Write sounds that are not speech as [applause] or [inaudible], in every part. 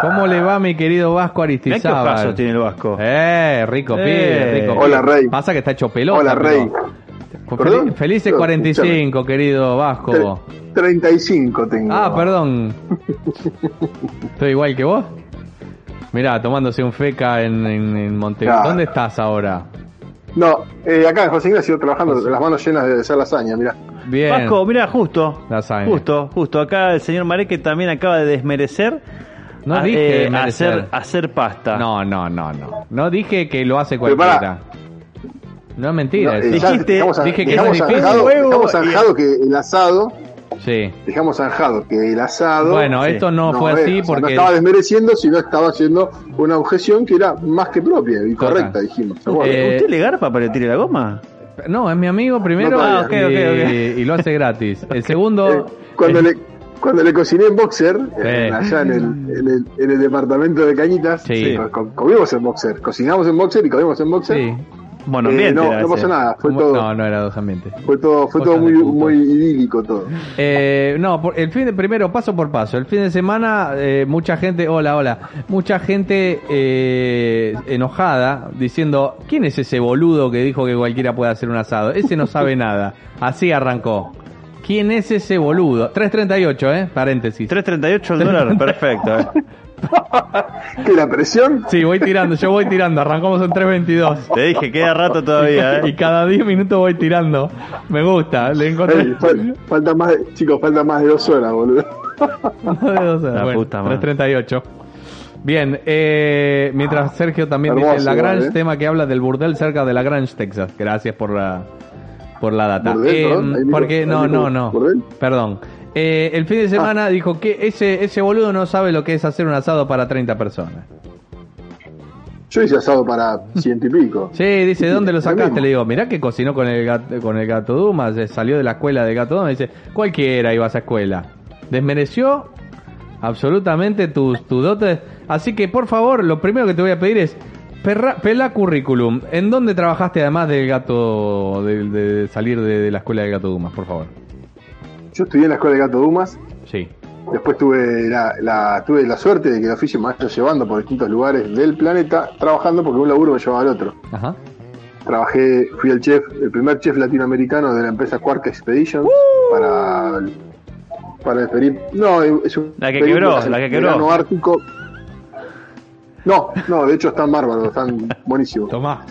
¿Cómo le va mi querido Vasco Mirá qué Aristizábal? ojazos tiene el Vasco. Eh, rico Eh. pibe, rico pibe. Hola, Rey. Pasa que está hecho pelota. Hola, Rey. Fel- ¿Perdón? Felices No, 45, querido Vasco. Tre- 35 tengo. Ah, perdón. ¿Estoy igual que vos? Mirá, tomándose un feca en, en, en Montevideo. Claro. ¿Dónde estás ahora? No, eh, acá en José Ignacio trabajando, las manos llenas de hacer lasaña, mirá. Bien. Vasco, mira, justo. Lasaña. Justo, justo. Acá el señor Mareque también acaba de desmerecer. No a- dije eh, hacer, hacer pasta. No, no, no, no. No dije que lo hace cualquiera. No es mentira. No, eh, Dijiste- dejamos, dije que dejamos es difícil. zanjado, Huevo dejamos y- zanjado que el asado, Sí. dejamos zanjado que el asado Bueno, Sí. esto no, fue es, así o sea, no porque... estaba desmereciendo, sino estaba haciendo una objeción que era más que propia y Total. correcta, dijimos. Eh, ¿Usted le garpa para que le tire la goma? No, es mi amigo primero No, Ah, ok, y, ok, ok. y lo hace gratis. El [laughs] Eh, segundo... cuando eh, le cuando le cociné en boxer, eh, allá en el, en, el, en el departamento de Cañitas, Sí. comimos en boxer, cocinamos en boxer y comimos en boxer. Sí. Bueno, Eh, no, no pasó nada, fue todo, No, no era dos ambientes. fue todo, fue Cosas todo muy, muy idílico todo. Eh, no, por- el fin de primero, paso por paso. El fin de semana, eh, mucha gente, hola, hola, mucha gente eh, enojada diciendo, ¿quién es ese boludo que dijo que cualquiera puede hacer un asado? Ese no sabe [laughs] nada. Así arrancó. ¿Quién es ese boludo? 338, ¿eh? Paréntesis. 3.38 el dólar, perfecto. eh. [laughs] ¿Qué la presión? Sí, voy tirando, yo voy tirando. Arrancamos en 322. Te dije, queda rato todavía, [laughs] Y ¿eh? cada 10 minutos voy tirando. Me gusta, le encontré. Ey, fal- falta más, de- chicos, falta más de dos horas, boludo. [laughs] No de dos horas. La Bueno, puta madre. 338. Bien, eh, mientras Sergio también Hermoso, dice Lagrange, ¿eh? tema que habla del burdel cerca de Lagrange, Texas. Gracias por la por la data. ¿Burdel, Eh? ¿Ahí porque no, no, no. Perdón. Eh, el fin de semana dijo que ese ese boludo no sabe lo que es hacer un asado para 30 personas. Yo hice asado para ciento y pico. [laughs] Sí, dice, ¿de dónde lo sacaste? Le digo, mirá que cocinó con el gato, con el gato Dumas, salió de la escuela de gato Dumas, dice, cualquiera iba a esa escuela. Desmereció absolutamente tus tu dotes. Así que, por favor, lo primero que te voy a pedir es, perra- pela currículum. ¿En dónde trabajaste además del gato, de, de salir de, de la escuela del gato Dumas, por favor? Yo estudié en la escuela de Gato Dumas, Sí. después tuve la, la, tuve la suerte de que el oficio me vaya llevando por distintos lugares del planeta, trabajando porque un laburo me llevaba al otro. Ajá. Trabajé, fui el chef, el primer chef latinoamericano de la empresa Quark Expeditions para para despedir. No, es un La que quebró, la que el quebró. ártico. No, no, de hecho están bárbaros, están buenísimos. Tomá.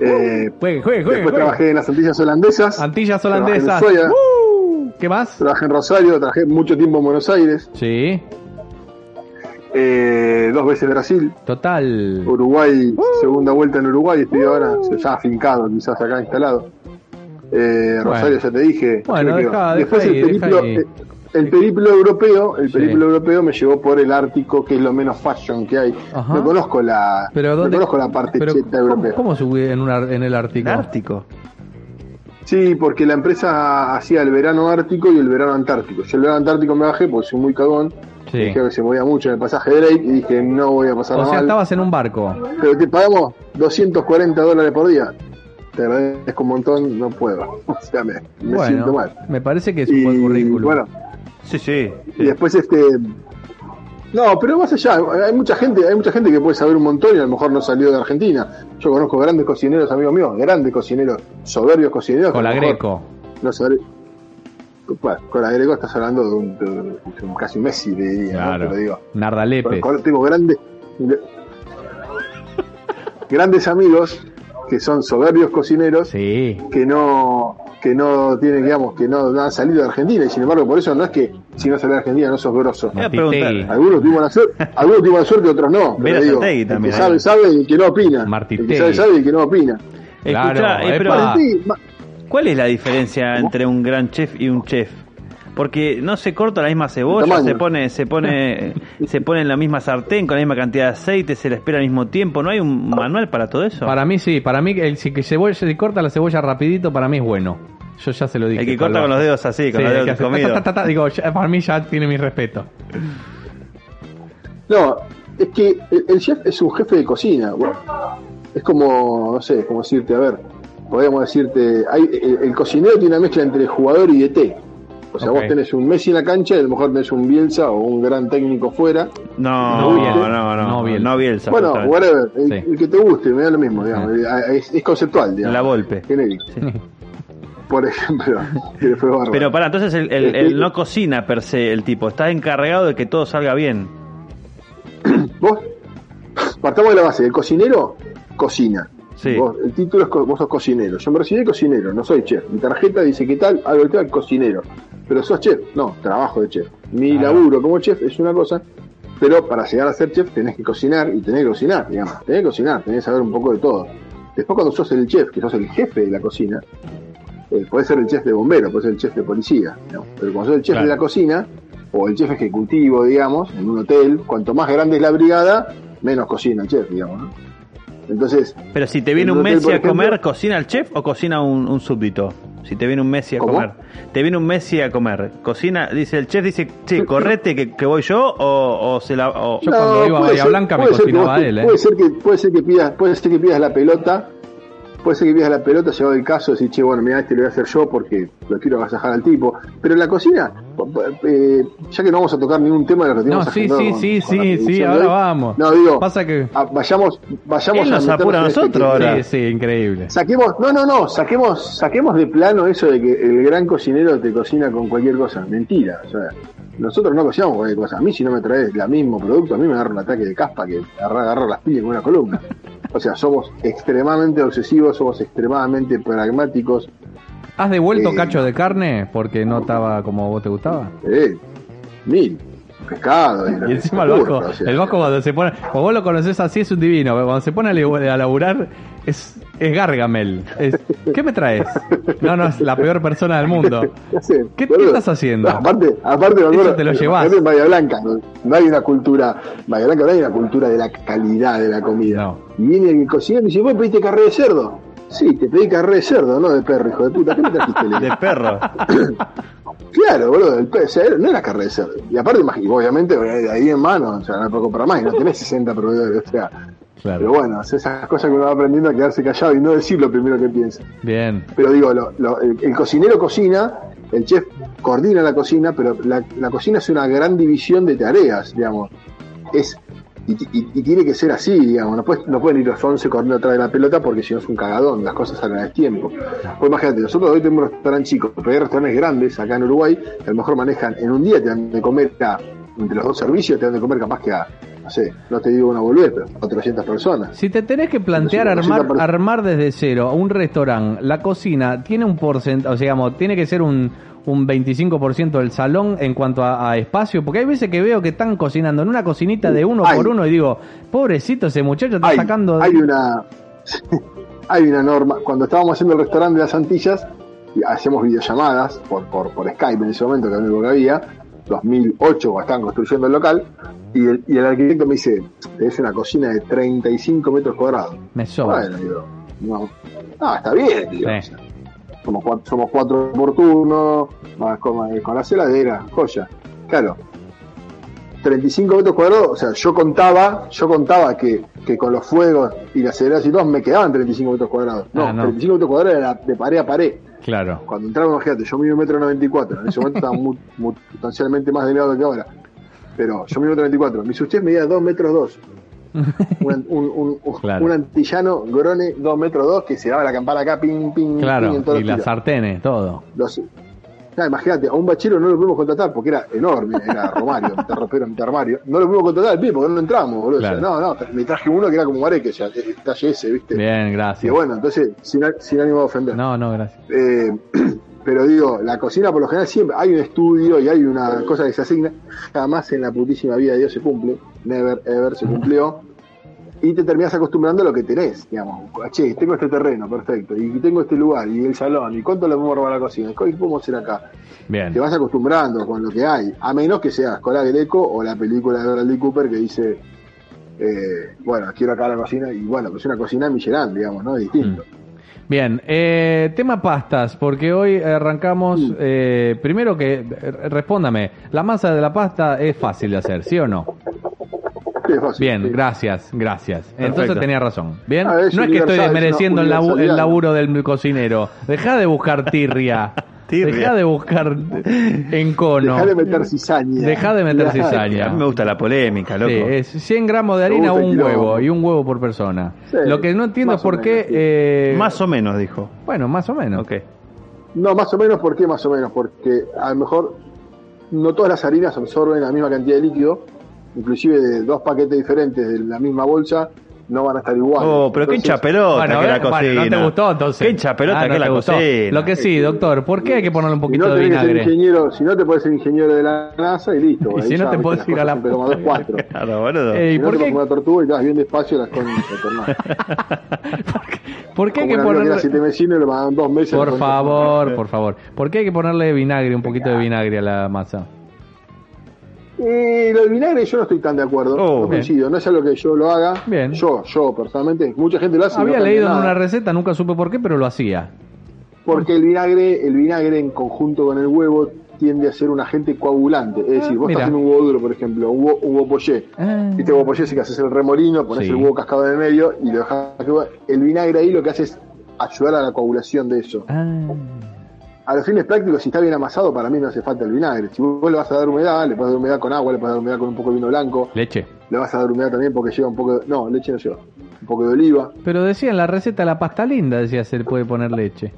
Eh, Juegue, juegue, juegue. después trabajé en las Antillas holandesas. Antillas en holandesas. ¡Uh! ¿Qué más? Trabajé en Rosario, trabajé mucho tiempo en Buenos Aires, Sí. eh, dos veces Brasil, Total. Uruguay, segunda vuelta en Uruguay, estoy ahora ya afincado, quizás acá instalado. Eh, Rosario, Bueno. ya te dije. Bueno, que- deja- Después deja el deja periplo, el periplo europeo, el Sí. periplo europeo me llevó por el Ártico, que es lo menos fashion que hay. Ajá. No conozco la, Pero no ¿dónde? conozco la parte Pero, cheta ¿cómo, europea. ¿Cómo subí en, un ar- en el Ártico? El Ártico. Sí, porque la empresa hacía el verano ártico y el verano antártico. Yo el verano antártico me bajé porque soy muy cagón. Sí. Dije que se movía mucho en el pasaje de Drake y dije no voy a pasar O sea, mal. estabas en un barco. Pero te pagamos 240 dólares por día. Te agradezco un montón, no puedo. [laughs] O sea, me, me siento bueno, mal. me parece que es un buen Y currículum. bueno, Sí, sí. y después este no, pero más allá, hay mucha gente, hay mucha gente que puede saber un montón y a lo mejor no salió de Argentina. Yo conozco grandes cocineros, amigos míos, grandes cocineros, soberbios cocineros. con la Greco. No sabré- Bueno, con la Greco estás hablando de un, de un- de un casi Messi, le diría, ¿no? Claro. Pero digo, Narda Lepes. con- tengo grandes grandes amigos que son soberbios cocineros Sí. que no que no tienen digamos que no, han salido de Argentina y sin embargo por eso no es que si no sales de Argentina no sos grosso algunos tuvimos la suerte algunos la suerte otros no pero digo, el también, que sabe ¿eh? sabe y el que no opina Martitegui. el que sabe sabe y el que no opina Claro, Escuchá, eh, pero. Martitegui, ma- ¿cuál es la diferencia entre un gran chef y un chef? Porque no se corta la misma cebolla, se pone, se pone, [laughs] se pone en la misma sartén con la misma cantidad de aceite, se la espera al mismo tiempo. ¿No hay un manual para todo eso? Para mí sí, para mí el si que cebolla, si corta la cebolla rapidito, para mí es bueno. Yo ya se lo dije. El que corta con los dedos así, con Sí, los dedos hace comidos. ta, ta, ta, ta, digo, ya- para mí ya tiene mi respeto. No, es que el, el chef es un jefe de cocina. bueno, es como, no sé, como decirte, a ver, podríamos decirte, hay, el, el cocinero tiene una mezcla entre jugador y DT. O sea, Ok. vos tenés un Messi en la cancha y a lo mejor tenés un Bielsa o un gran técnico fuera. No, No no, Bielsa. no, no, No no, Bielsa. Bielsa, bueno, whatever, el, Sí. el que te guste, me da lo mismo, digamos. Es, es conceptual, digamos. La Volpe. Genérico. [laughs] Por ejemplo, [laughs] que fue bárbaro. Pero para, entonces el, el- Este- el no cocina per se el tipo, está encargado de que todo salga bien. [coughs] Vos, partamos de la base, el cocinero cocina. Sí. Vos- el título es vos sos cocinero. Yo me recibí cocinero, no soy chef. Mi tarjeta dice que tal, algo tal, cocinero. Pero sos chef, no, trabajo de chef. Mi Ah. laburo como chef es una cosa, pero para llegar a ser chef tenés que cocinar y tenés que cocinar, digamos. Tenés que cocinar, tenés que saber un poco de todo. Después cuando sos el chef, que sos el jefe de la cocina, eh, podés ser el chef de bombero, podés ser el chef de policía, digamos. pero cuando sos el chef Claro. de la cocina, o el chef ejecutivo, digamos, en un hotel, cuanto más grande es la brigada, menos cocina el chef, digamos. ¿no? Entonces, Pero si te viene En un Messi a comer, ¿cocina el chef o cocina un, un súbdito? Si te viene un Messi a ¿Cómo? comer. Te viene un Messi a comer. ¿Cocina? Dice el chef, dice, che, correte que, que voy yo o, o se la... o- Yo cuando iba a Bahía ser- Blanca me puede ser que cocinaba vos- él, ¿eh? Puede ser que, puede ser que pidas, puede ser que pidas la pelota, puede ser que pidas la pelota, llegado el caso, decir, che, bueno, mira, este lo voy a hacer yo porque lo quiero agasajar al tipo. Pero en la cocina, eh, ya que no vamos a tocar ningún tema de lo que No, sí, sí, sí, sí, sí, ahora vamos. No, digo, Pasa que... ah, vayamos, vayamos Él nos apura a en este nosotros ahora. Sí, sí, increíble. Saquemos, no, no, no, saquemos, saquemos de plano eso de que el gran cocinero te cocina con cualquier cosa. Mentira. O sea, nosotros no cocinamos cualquier cosa. A mí si no me traes el mismo producto, a mí me agarra un ataque de caspa que agarra, agarra las pilas con una columna. O sea, somos extremadamente obsesivos, somos extremadamente pragmáticos. ¿Has devuelto Eh, cacho de carne porque no estaba como vos te gustaba? Eh, mil. Pescado. lo Y que encima el Vasco, o sea. el Vasco cuando se pone, como vos lo conocés así es un divino, cuando se pone a laburar es, es Gargamel. Es, ¿Qué me traes? No, no, es la peor persona del mundo. [laughs] ¿Qué estás haciendo? No, aparte, aparte Eso te lo aparte en Bahía Blanca no, no hay una cultura, Bahía Blanca no hay una cultura de la calidad de la comida. No. Y viene el cocinero y dice, ¿vos pediste carré de cerdo? Sí, te pedí carré de cerdo, no de perro, hijo de puta. ¿Qué me trajiste? Le digo. de perro. [coughs] Claro, boludo, el pe- o sea, no era carré de cerdo. Y aparte, obviamente, ahí en mano, o sea, no puedo comprar más, y no tenés 60 proveedores, o sea. Claro. Pero bueno, es esas cosas que uno va aprendiendo a quedarse callado y no decir lo primero que piensa. Bien. Pero digo, lo- lo- el, el cocinero cocina, el chef coordina la cocina, pero la, la cocina es una gran división de tareas, digamos. Es y, y- y tiene que ser así, digamos. No, puedes- no pueden ir los 11 corriendo atrás de la pelota porque si no es un cagadón, las cosas salen a tiempo. Pues imagínate, nosotros hoy tenemos un restaurante chico, pero hay restaurantes grandes acá en Uruguay que a lo mejor manejan en un día, te dan de comer a, entre los dos servicios, te dan de comer capaz que a, no sé, no te digo una boludez, pero a 400 personas. Si te tenés que plantear Entonces, armar, armar desde cero un restaurante, la cocina tiene un porcentaje, o sea, digamos, tiene que ser un, un 25% del salón en cuanto a, a espacio, porque hay veces que veo que están cocinando en una cocinita de uno Hay. por uno y digo, pobrecito ese muchacho está hay, sacando... hay una [laughs] hay una norma cuando estábamos haciendo el restaurante de las Antillas hacemos videollamadas por, por, por Skype en ese momento que era lo único que había 2008 cuando estaban construyendo el local y el, y el arquitecto me dice es una cocina de 35 metros cuadrados Me sobra. bueno digo no, no está bien digo, Sí. o sea, somos cuatro, somos cuatro por turno más con, con la celadera joya claro 35 metros cuadrados, o sea, yo contaba, yo contaba que, que con los fuegos y las ceras y todo me quedaban 35 metros cuadrados. No, Ah, no. 35 metros cuadrados era de pared a pared. Claro. Cuando entraba, imagínate, yo mido un metro 94, en ese momento estaba [laughs] muy, muy sustancialmente más delgado que ahora. Pero yo mido un metro 94, mi usted medía 2 metros 2. [laughs] Un, un, un, un- Claro. un antillano grone 2 metros 2 que se daba la campana acá, ping, ping, ping, Claro, en todos y los las sartenes, todo. Los- Claro, imagínate, a un bachero no lo pudimos contratar porque era enorme, era Romario, mitad ropero, mitad armario. No lo pudimos contratar al pibe porque no entramos, boludo. O sea, Claro. no, no, me traje uno que era como Mareque, o sea, el talle ese, ¿viste? Bien, Y gracias. bueno, entonces, sin, sin ánimo de ofender. No, no, gracias. Eh, [clears throat] pero digo, la cocina por lo general siempre hay un estudio y hay una cosa que se asigna. Jamás en la putísima vida de Dios se cumple. Never, ever se cumplió. Y te terminas acostumbrando a lo que tenés, digamos. Che, tengo este terreno, perfecto. Y tengo este lugar, y el salón. ¿Y cuánto le podemos robar a la cocina? ¿Y ¿Qué podemos hacer acá? Bien. Te vas acostumbrando con lo que hay. A menos que sea Escola Greco o la película de Bradley Cooper que dice, eh, bueno, quiero acá la cocina. Y bueno, pues una cocina Michelin, digamos, ¿no? Es distinto. Bien, eh, tema pastas, porque hoy arrancamos, Mm. eh, primero que, eh, respóndame, la masa de la pasta es fácil de hacer, ¿sí o no? Bien, sí. gracias, gracias. Entonces tenía razón. Bien, Ah, es no es que estoy desmereciendo el, labu- el laburo del cocinero. Deja de buscar tirria. [laughs] Deja de buscar encono. Dejá de meter cizaña. Deja de meter cizaña. A mí me gusta la polémica, loco. Sí, es 100 gramos de harina un huevo y un huevo por persona. Sí, Lo que no entiendo es por qué... eh, Más o menos, dijo. Bueno, más o menos. Ok. No, más o menos, ¿por qué más o menos? Porque a lo mejor no todas las harinas absorben la misma cantidad de líquido, inclusive de dos paquetes diferentes de la misma bolsa, no van a estar iguales. Oh, pero qué Entonces, hincha pelota Bueno, que la eh, bueno, cocina. no te gustó entonces. Qué hincha pelota Ah, no que te la gustó. cocina. Lo que sí, doctor, ¿por qué hay que ponerle un Si poquito no, de vinagre? ingeniero, si no te puedes ser ingeniero de la NASA y listo. [laughs] Y si no te las ir a la- siempre como dos cuatro. [laughs] Claro, boludo. Eh, ¿y Si no por te qué? pones una tortuga y te vas bien despacio las hermano. [laughs] ¿Por qué hay que ponerle... siete vecinos y le pagaban dos meses. Por favor, por favor. ¿Por qué hay que ponerle vinagre, un poquito de vinagre a la masa? Eh, lo del vinagre yo no estoy tan de acuerdo, Oh, no coincido, no es algo que yo lo haga, Bien. yo, yo personalmente, mucha gente lo hace. Había no leído en una receta, nunca supe por qué, pero lo hacía. Porque el vinagre, el vinagre en conjunto con el huevo tiende a ser un agente coagulante. Es decir, vos mira. estás haciendo un huevo duro, por ejemplo, un huevo, un huevo poché. Ah. Viste huevo poché, si que haces el remolino, pones Sí. el huevo cascado en el medio y lo dejas. El vinagre ahí lo que hace es ayudar a la coagulación de eso. Ah. A los fines prácticos, si está bien amasado, para mí no hace falta el vinagre. Si vos le vas a dar humedad, le puedes dar humedad con agua, le puedes dar humedad con un poco de vino blanco, Leche. le vas a dar humedad también porque lleva un poco de... No, leche no lleva. Un poco de oliva. Pero decía en la receta la pasta linda, decía se le puede poner leche.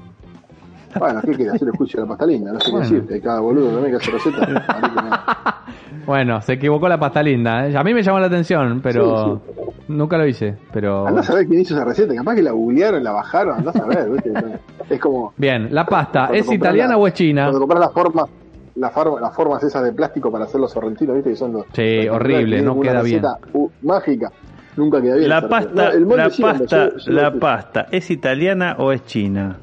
Bueno, ¿qué queda? Hacer el juicio de la pasta linda, no sé Bueno. qué decirte. Cada boludo también que hace receta. [laughs] Bueno, se equivocó la pasta linda. ¿eh? A mí me llamó la atención, pero nunca lo hice. Pero Andás a ver quién hizo esa receta. Capaz que la googlearon, la bajaron, andás a ver. ¿viste? [laughs] Es como. bien, la pasta es italiana la- o es china? Cuando compras las formas. Las, forma- las formas esas de plástico para hacer los sorrentinos, ¿viste? Que son los. Sí, los- horrible, no queda bien. receta, uh, mágica. Nunca queda bien. La pasta. No, el molde la sí, pasta, yo- yo la pasta, ¿es italiana o es china?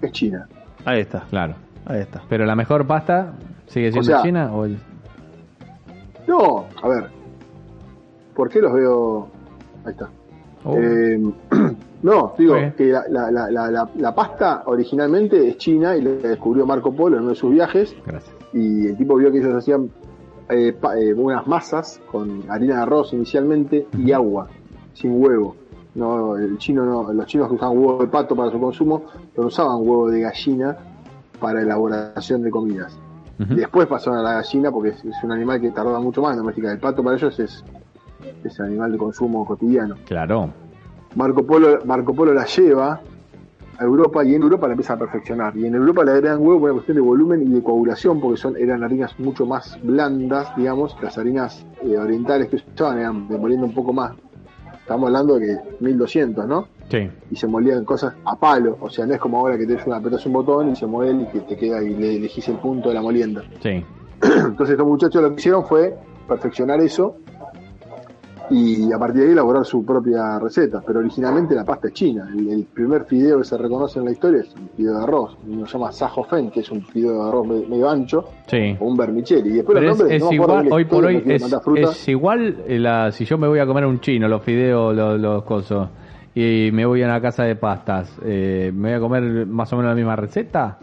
Es China. Ahí está, Claro. ahí está. Pero la mejor pasta sigue siendo sea, china o el... No, a ver. ¿Por qué los veo.? Ahí está. Oh, Eh, [clears throat] no, digo que la, la, la, la, la- la pasta originalmente es china y la descubrió Marco Polo en uno de sus viajes. gracias. Y el tipo vio que ellos hacían eh, pa- eh, unas masas con harina de arroz inicialmente y agua, sin huevo. No, el chino no, los chinos que usaban huevo de pato para su consumo, no usaban huevo de gallina para elaboración de comidas. Después pasaron a la gallina porque es, es un animal que tarda mucho más en domesticar. El pato para ellos es, es animal de consumo cotidiano. Claro. Marco Polo, Marco Polo la lleva a Europa y en Europa la empieza a perfeccionar. Y en Europa le agregan huevo por una cuestión de volumen y de coagulación, porque son, eran harinas mucho más blandas, digamos. Las harinas eh, orientales que usaban eran demoliendo un poco más. Estamos hablando de que 1200, ¿no? Sí. Y se molían cosas a palo. O sea, no es como ahora que te una apretas un botón y se mueve y que te queda y le elegís el punto de la molienda. Sí. [clears throat] Entonces estos muchachos lo que hicieron fue perfeccionar eso y a partir de ahí elaborar su propia receta. Pero originalmente la pasta es china. El, el primer fideo que se reconoce en la historia es un fideo de arroz. Uno se llama sajo fen, que es un fideo de arroz me- medio ancho, Sí. o un vermicelli. Y después Pero los es, no igual, hoy por hoy es, igual eh, la, si yo me voy a comer un chino, los fideos, los, los cosos, y me voy a una casa de pastas, eh, ¿me voy a comer más o menos la misma receta?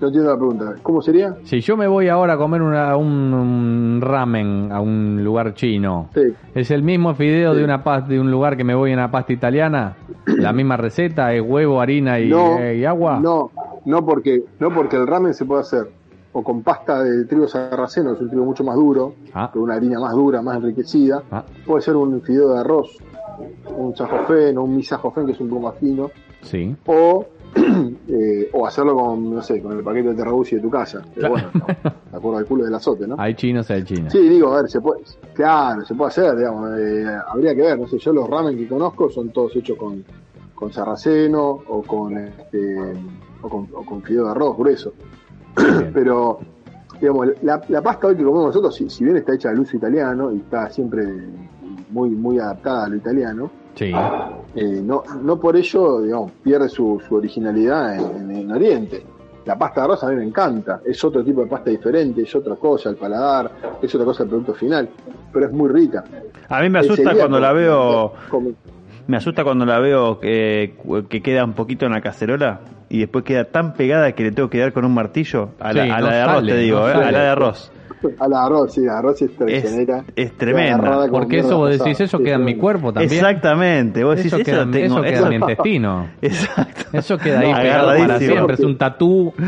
No entiendo la pregunta. ¿Cómo sería? Si yo me voy ahora a comer una- un, un ramen a un lugar chino, Sí. ¿es el mismo fideo Sí. de una pas- de un lugar que me voy a una pasta italiana? [clears throat] ¿La misma receta? ¿Es huevo, harina y, no, eh, y agua? No, no porque, no porque el ramen se puede hacer o con pasta de trigo sarraceno, es un trigo mucho más duro, Ah. con una harina más dura, más enriquecida. Ah, Puede ser un fideo de arroz, un sajofén o un misajofén que es un poco más fino, sí. o, [clears throat] eh, o hacerlo con, no sé, con el paquete de terrabusi de tu casa. Pero bueno, no, de acuerdo al culo del azote, ¿no? Hay chinos, hay chinos. Sí, digo, a ver, se puede, claro, se puede hacer, digamos, eh, habría que ver, no sé, yo los ramen que conozco son todos hechos con, con sarraceno o con, este, o con, o con fideo de arroz grueso. Bien. [clears throat] Pero, digamos, la, la pasta hoy que comemos nosotros, si, si bien está hecha al uso italiano y está siempre muy, muy adaptada a lo italiano, Sí. eh, no, no por ello, digamos, pierde su, su originalidad en, en- en Oriente. La pasta de arroz a mí me encanta, es otro tipo de pasta diferente, es otra cosa, el paladar, es otra cosa el producto final, pero es muy rica. A mí me asusta Enseguida cuando la veo, como- me asusta cuando la veo que, que queda un poquito en la cacerola y después queda tan pegada que le tengo que dar con un martillo a la, Sí, a la no de arroz, sale, te digo, no eh, a la de arroz. [laughs] A la arroz, sí, la arroz es Es, traicionera. es tremenda. Agarrada con Porque eso vos decís, eso Sí, queda en mi cuerpo también. Exactamente. Vos decís Eso eso, queda, en- tengo- eso queda eso- en mi intestino. Exacto. Eso queda ahí No, pegado para siempre. Es un tatú. [coughs]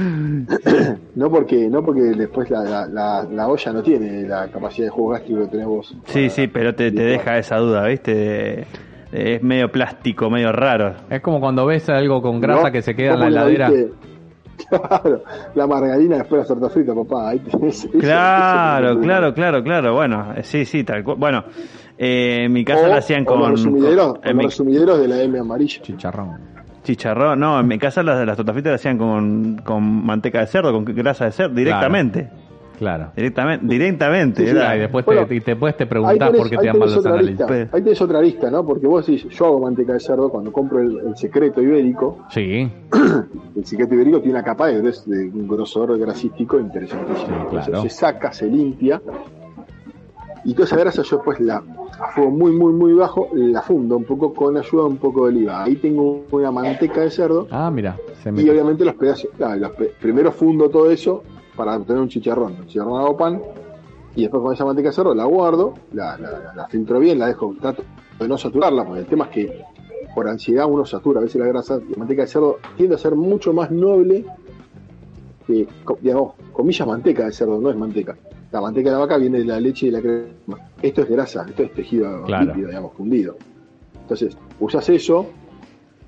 No porque, no porque después la, la, la, la olla no tiene la capacidad de jugo gástrico que tenés vos. Sí, sí, pero te, te deja esa duda, ¿viste? De- es medio plástico, medio raro. Es como cuando ves algo con grasa ¿No? que se queda en ¿Cómo la heladera. viste? [laughs] Claro, la margarina después de la torta frita, papá. Ahí tenés. Claro, eso- [laughs] claro, claro, claro. Bueno, eh, sí, sí, tal cual. Bueno, eh, en mi casa O- lo hacían con, los resumideros, con- en mi los resumideros de la M amarilla. Chicharrón. chicharrón. No, en mi casa las, las tortas fritas lo hacían con, con manteca de cerdo, con grasa de cerdo, directamente. Claro. Directamente, directamente. Sí, y después Bueno, te, y después te preguntás tenés, por qué te dan mal tenés los otra análisis. lista. Pues- Ahí tenés otra lista, ¿no? Porque vos decís, yo hago manteca de cerdo cuando compro el, el secreto ibérico. Sí, [clears throat] El secreto ibérico tiene una capa de, de un grosor grasístico interesantísimo. Sí, Entonces, claro. se saca, se limpia. Y toda esa grasa yo después la a fuego muy, muy, muy bajo, la fundo un poco con ayuda de un poco de oliva. Ahí tengo una manteca de cerdo Ah, mira. Se y me... obviamente los pedazos, claro, los pe- primero fundo todo eso para obtener un chicharrón. El chicharrón hago pan y después con esa manteca de cerdo la guardo, la, la, la- la filtro bien, la dejo, trato de no saturarla, porque el tema es que por ansiedad uno satura a veces la grasa. La manteca de cerdo tiende a ser mucho más noble que, digamos, comillas, manteca de cerdo, no es manteca. La manteca de la vaca viene de la leche y de la crema. Esto es grasa, esto es tejido Claro. líquido, digamos, fundido. Entonces, usas eso,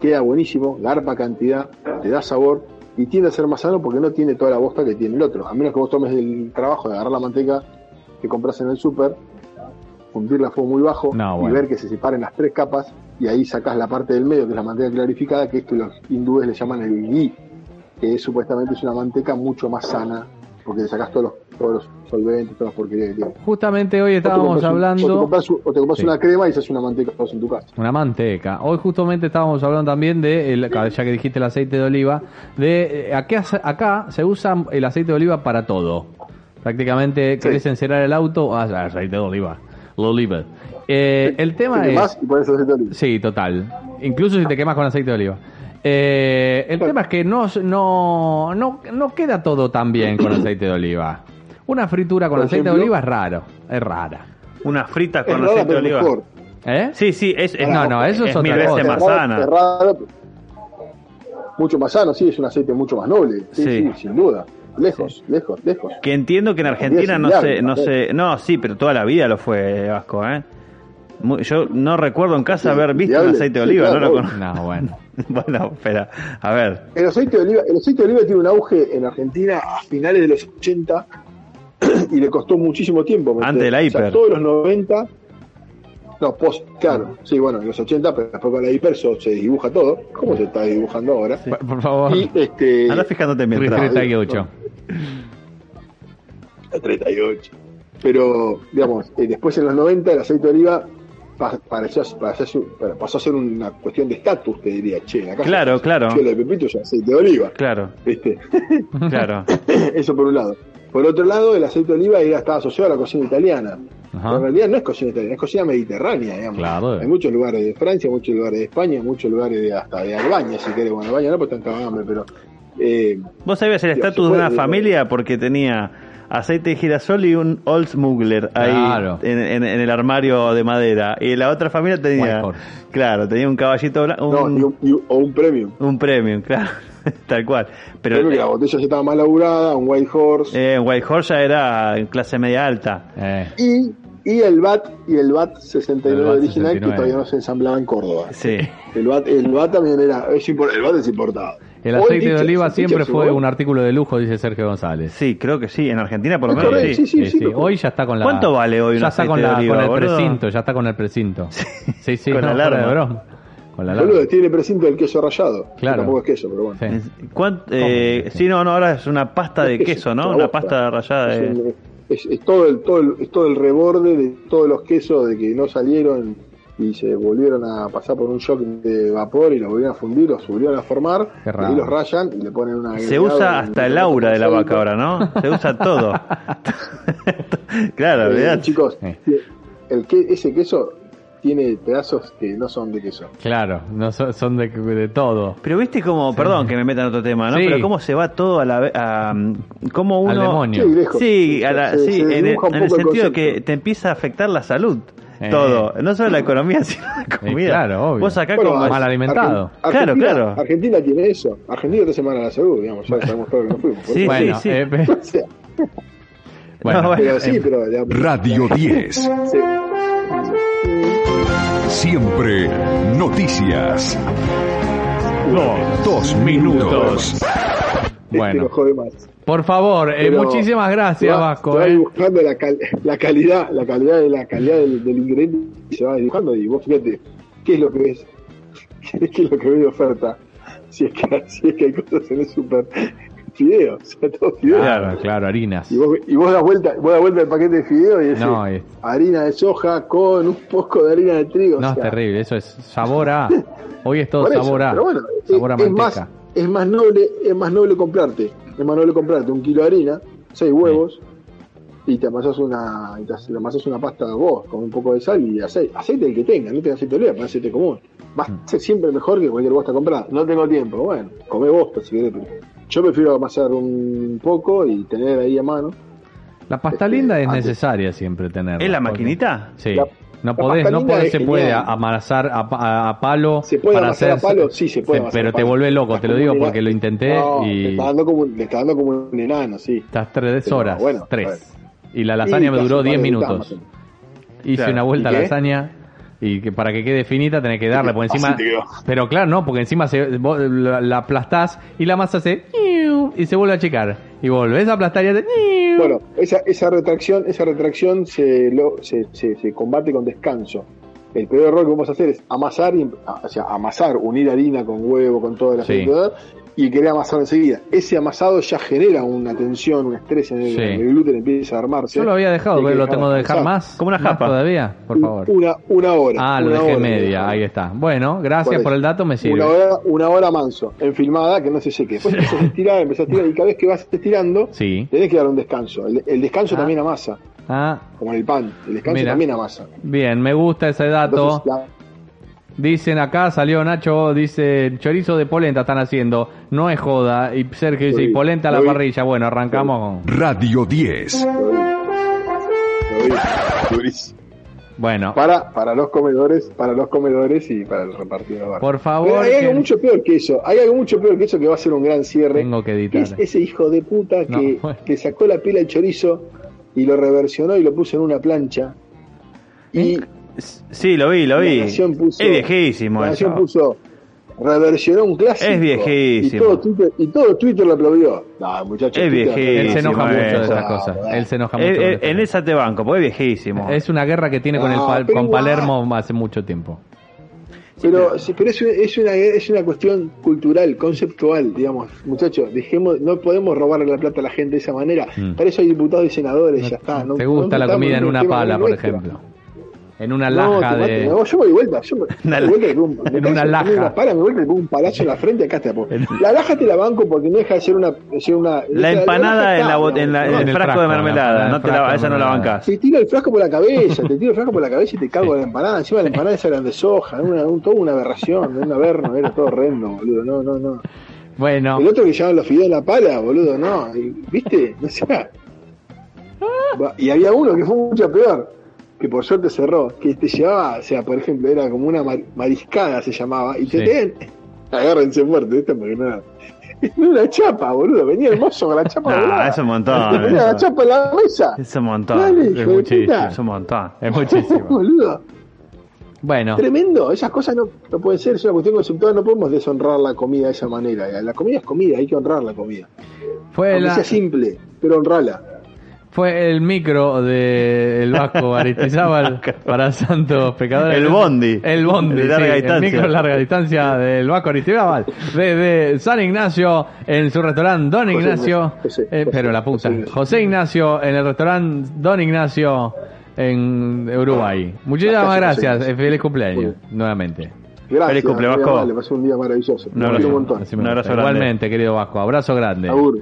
queda buenísimo, garpa cantidad, te da sabor y tiende a ser más sano porque no tiene toda la bosta que tiene el otro. A menos que vos tomes el trabajo de agarrar la manteca que compras en el súper, fundirla a fuego muy bajo No, y ver que se separen las tres capas y ahí sacás la parte del medio que es la manteca clarificada, que es que los hindúes le llaman el ghee, que es, supuestamente es una manteca mucho más sana porque le sacás todos los, todos los solventes, todas las porquerías que tiene. Justamente hoy O estábamos compras un- o te hablando... compras, o te compras Sí. una crema y haces una manteca en tu casa. Una manteca. Hoy justamente estábamos hablando también de, el- ya que dijiste el aceite de oliva, de eh, acá, acá se usa el aceite de oliva para todo. Prácticamente querés encerar el auto, ah, aceite de oliva. Oliva. Eh, el tema Te es... y aceite de oliva. Sí, total. Incluso si te quemas con aceite de oliva. Eh, el tema es que no, no, no, no queda todo tan bien con [coughs] aceite de oliva. Una fritura con aceite de oliva es raro, es rara. Una frita Es con rara, aceite de oliva. mejor. ¿Eh? Sí, sí, es, es- No, no, eso es otra veces cosa. más sana. es raro, mucho más sano, sí, es un aceite mucho más noble. Sí, Sí. sí, sin duda. Lejos, lejos, lejos. Que entiendo que en Argentina no sé, no sé, no, sí, pero toda la vida lo fue Vasco, ¿eh? Yo no recuerdo en casa Sí, haber visto un viable. aceite de Sí, oliva, claro, no lo conozco. No, bueno. [laughs] Bueno, espera, a ver. El aceite de oliva, el aceite de oliva tiene un auge en Argentina a finales de los 80 y le costó muchísimo tiempo. meter. Antes de la O sea, hiper. todos los 90, no, post, claro, sí, bueno, en los 80, pero después con la hiper so- se dibuja todo, como se está dibujando ahora. Por- Por favor. Y este. Anda fijándote mientras. 38. 38. Pero, digamos, eh, después en los 90 el aceite de oliva pareció- pareció- pasó a ser una cuestión de estatus, te diría, che, Claro, claro. De Pepito es aceite de oliva, Claro, ¿viste? [laughs] claro. [laughs] Eso por un lado. Por otro lado, el aceite de oliva era, estaba asociado a la cocina italiana. Ajá. Pero en realidad no es cocina italiana, es cocina mediterránea, digamos. Claro. Hay muchos lugares de Francia, muchos lugares de España, muchos lugares de, hasta de Albania, si querés. Bueno, Albania no, cagados de hambre, pero... Eh, Vos sabías el estatus de una familia porque tenía aceite de girasol y un Old Smuggler ahí Claro. en, en- en el armario de madera. Y la otra familia tenía, claro, tenía un caballito blanco, no, un, y un- y un- o un premium. un premium, [laughs] claro, tal cual. Pero Creo que la botella ya estaba más laburada, un White Horse. eh, White Horse ya era en clase media alta. Eh, Y, y el BAT y el BAT 69 El BAT original 69. que todavía no se ensamblaba en Córdoba. Sí. El BAT, el BAT también era, es el BAT es importado. El el aceite de Teacher, oliva el siempre fue un artículo de lujo, dice Sergio González. Sí, creo que sí. En Argentina por lo menos sí. sí, sí, sí, pero- Hoy ya está con la. ¿Cuánto vale hoy un Ya está con, aceite de la, oliva, con el boludo? precinto, ya está con el precinto. Sí, sí, Con no, la de broma. Con la alarma. Boludo, tiene precinto del queso rallado. que Claro. Tampoco es queso, pero bueno. Sí. Es- ¿cuán- eh, sí, no, no, ahora es una pasta de Es queso, ¿no? una pasta rallada de... un- es todo el, todo el, es todo el reborde de todos los quesos de que no salieron y se volvieron a pasar por un shock de vapor y los volvieron a fundir, los volvieron a formar, y los rayan y le ponen una Se usa hasta el aura de la vaca ahora, ¿no? Se usa todo. [laughs] claro, Eh, ¿verdad? chicos, el que, ese queso tiene pedazos que no son de queso. Claro, no son, son de, de todo. Pero viste como, perdón que me meta en otro tema, ¿no? Sí. Pero cómo se va todo a la ve- a cómo uno Al demonio. Sí. Sí, a la- Se- sí, se en, el, en el el sentido de concepto. que te empieza a afectar la salud. Eh. Todo, no solo la economía, [laughs] sino la comida. claro, obvio. Vos acá Bueno, como mal alimentado. Argen- Claro, Argentina- claro. Argentina tiene eso. Argentina te semana la salud, digamos, ya sabemos todo lo que nos fuimos. Sí, bueno, sí. eh, [laughs] pe- O sea, [laughs] bueno, No, bueno. pero sí, pero digamos, Radio 10. sí. Siempre noticias. Dos minutos. Este bueno. no jode más. Por favor, eh, muchísimas gracias, va- Vasco. se va eh. la, cal- la calidad, la calidad de la calidad del, del ingrediente y se va dibujando y vos fíjate qué es lo que ves, [laughs] qué es lo que ves de oferta. Si es que, si es que hay cosas en el super fideos, o sea, todo fideos. Claro, claro, harinas. Y vos, y vos das vuelta, vos das vuelta el paquete de fideos y decís No, es- harina de soja con un poco de harina de trigo. No, o es terrible, eso es sabor a. [laughs] Hoy es todo eso, sabor a. Pero bueno, sabor a es manteca. más, es más noble, es más noble comprarte, noble comprarte un kilo de harina, seis huevos, y te amasas una, y te amasas una pasta vos, con un poco de sal y aceite, aceite el que tenga, no tengas aceite de oliva, aceite común. Va Mm. a ser siempre mejor que cualquier bosta comprada. No tengo tiempo, bueno, come bosta si querés, pero yo prefiero amasar un poco y tener ahí a mano. La pasta Este, linda es antes. necesaria siempre tenerla. ¿Es la maquinita? Sí. La- no podés, no podés, se puede amasar a, pa- a palo. ¿Se puede para amasar a hacer- palo? Sí, se puede Pero a te vuelve loco, te lo digo porque lo intenté No, y está dando como, un- le está dando como un enano, sí. estás tres Pero horas, bueno, tres. Y la lasaña Y me duró un par 10 de minutos. Hice Claro. una vuelta a lasaña y que para que quede finita tenés que darle, porque [laughs] encima... Pero claro, no, porque encima se, vos la, la aplastás y la masa se... y se vuelve a achicar. Y volvés a aplastar y hace... Bueno, esa, esa retracción, esa retracción se, lo, se, se, se combate con descanso. El peor error que vamos a hacer es amasar, y, o sea, amasar, unir harina con huevo, con todo el Sí. Y querer amasar enseguida. Ese amasado ya genera una tensión, un estrés en el, Sí. el gluten, empieza a armarse. Yo lo había dejado, pero lo tengo que dejar más. Como una ¿Más japa. todavía, por favor. Una, una hora. Ah, lo una dejé hora, media, ahí está. Bueno, gracias Por por el dato, me sirve. Una hora, una hora manso, en filmada, que no se seque. Después empezás a estirar, empezás a estirar, y cada vez que vas estirando, Sí. tenés que dar un descanso. El, el descanso Ah. también amasa, Ah, como en el pan. El descanso Mira. también amasa. bien, me gusta ese dato. Entonces, la- Dicen acá, salió Nacho, dice, chorizo de polenta están haciendo. No es joda. Y Sergio dice, y polenta a la parrilla. Bueno, arrancamos con... Radio 10. lo vi. Lo vi. Durísimo. Bueno, Para, para los comedores, para los comedores y para el repartidor. por Pero favor, hay algo que- mucho peor que eso. Hay algo mucho peor que eso que va a ser un gran cierre. tengo que editar. Es ese hijo de puta No, que, sacó la pila al chorizo y lo reversionó y lo puso en una plancha. Y Sí, lo vi, lo vi. Puso- es viejísimo la Nación eso. puso reversionó un clásico. Es viejísimo. Y todo Twitter, y todo Twitter lo aplaudió. No, muchachos. Es viejísimo. Él se enoja mucho de eso. estas cosas. Él se enoja Eh, mucho. eh, esto. en esa te banco, porque es viejísimo. Es una guerra que tiene con, el Pal- con. Palermo hace mucho tiempo. Pero, sí, pero es, una, es, una, es una cuestión cultural, conceptual, digamos. Muchachos, dejemos, no podemos robarle la plata a la gente de esa manera. Mm. Para eso hay diputados y senadores, ya está. No, ¿Te gusta no la comida en un una pala, por nuestro. ejemplo? En una No, laja mate, de... no, yo me doy vuelta. Yo me, [laughs] Una me vuelta y me En una de laja. Una pala, me vuelta y pongo un palazo en la frente acá te La laja te la banco porque no deja de ser una. de ser una La empanada en, la, en, la- en En el frasco, de la mermelada, no en te la, de esa no la bancás. Te tiro el frasco por la cabeza, te tiro el frasco por la cabeza y te cago la empanada. Encima la empanada esa eran de soja, una, un, toda una aberración, un averno, era todo horrendo, boludo. No, no, no. Bueno, El otro que llevaban los fideos en la pala, boludo, no. y- ¿Viste? No sé. Va, Y había uno que fue mucho peor, que por suerte cerró, que te llevaba, o sea, por ejemplo, era como una mar- mariscada, se llamaba, y te Sí. tenían. Agárrense muerto, ¿viste? Porque no [laughs] era. Una chapa, boludo. Venía el mozo con la chapa. Ah, es un montón, [laughs] Te ponía la chapa en la mesa. Es un montón. Dale, es muchísimo. Es un montón. es muchísimo. [laughs] Boludo. Bueno, Tremendo, esas cosas no, no pueden ser, es una cuestión conceptual, no podemos deshonrar la comida de esa manera. La comida es comida, hay que honrar la comida. fue, Aunque la, sea simple, pero honrala. Fue el micro del Vasco [laughs] Aristizábal para santos pecadores. El bondi. El bondi, De larga sí, distancia. El micro larga distancia del Vasco Aristizábal. Desde San Ignacio en su restaurante Don Ignacio. José, eh, José, pero la puta. José Ignacio. José Ignacio en el restaurante Don Ignacio en Uruguay. Muchísimas Gracias, eh, Feliz cumpleaños nuevamente. Gracias. Feliz cumple, muy Vasco. amable, pasó un día maravilloso. Un abrazo. un montón. Un abrazo grande. Igualmente, querido Vasco. Abrazo grande. Agur.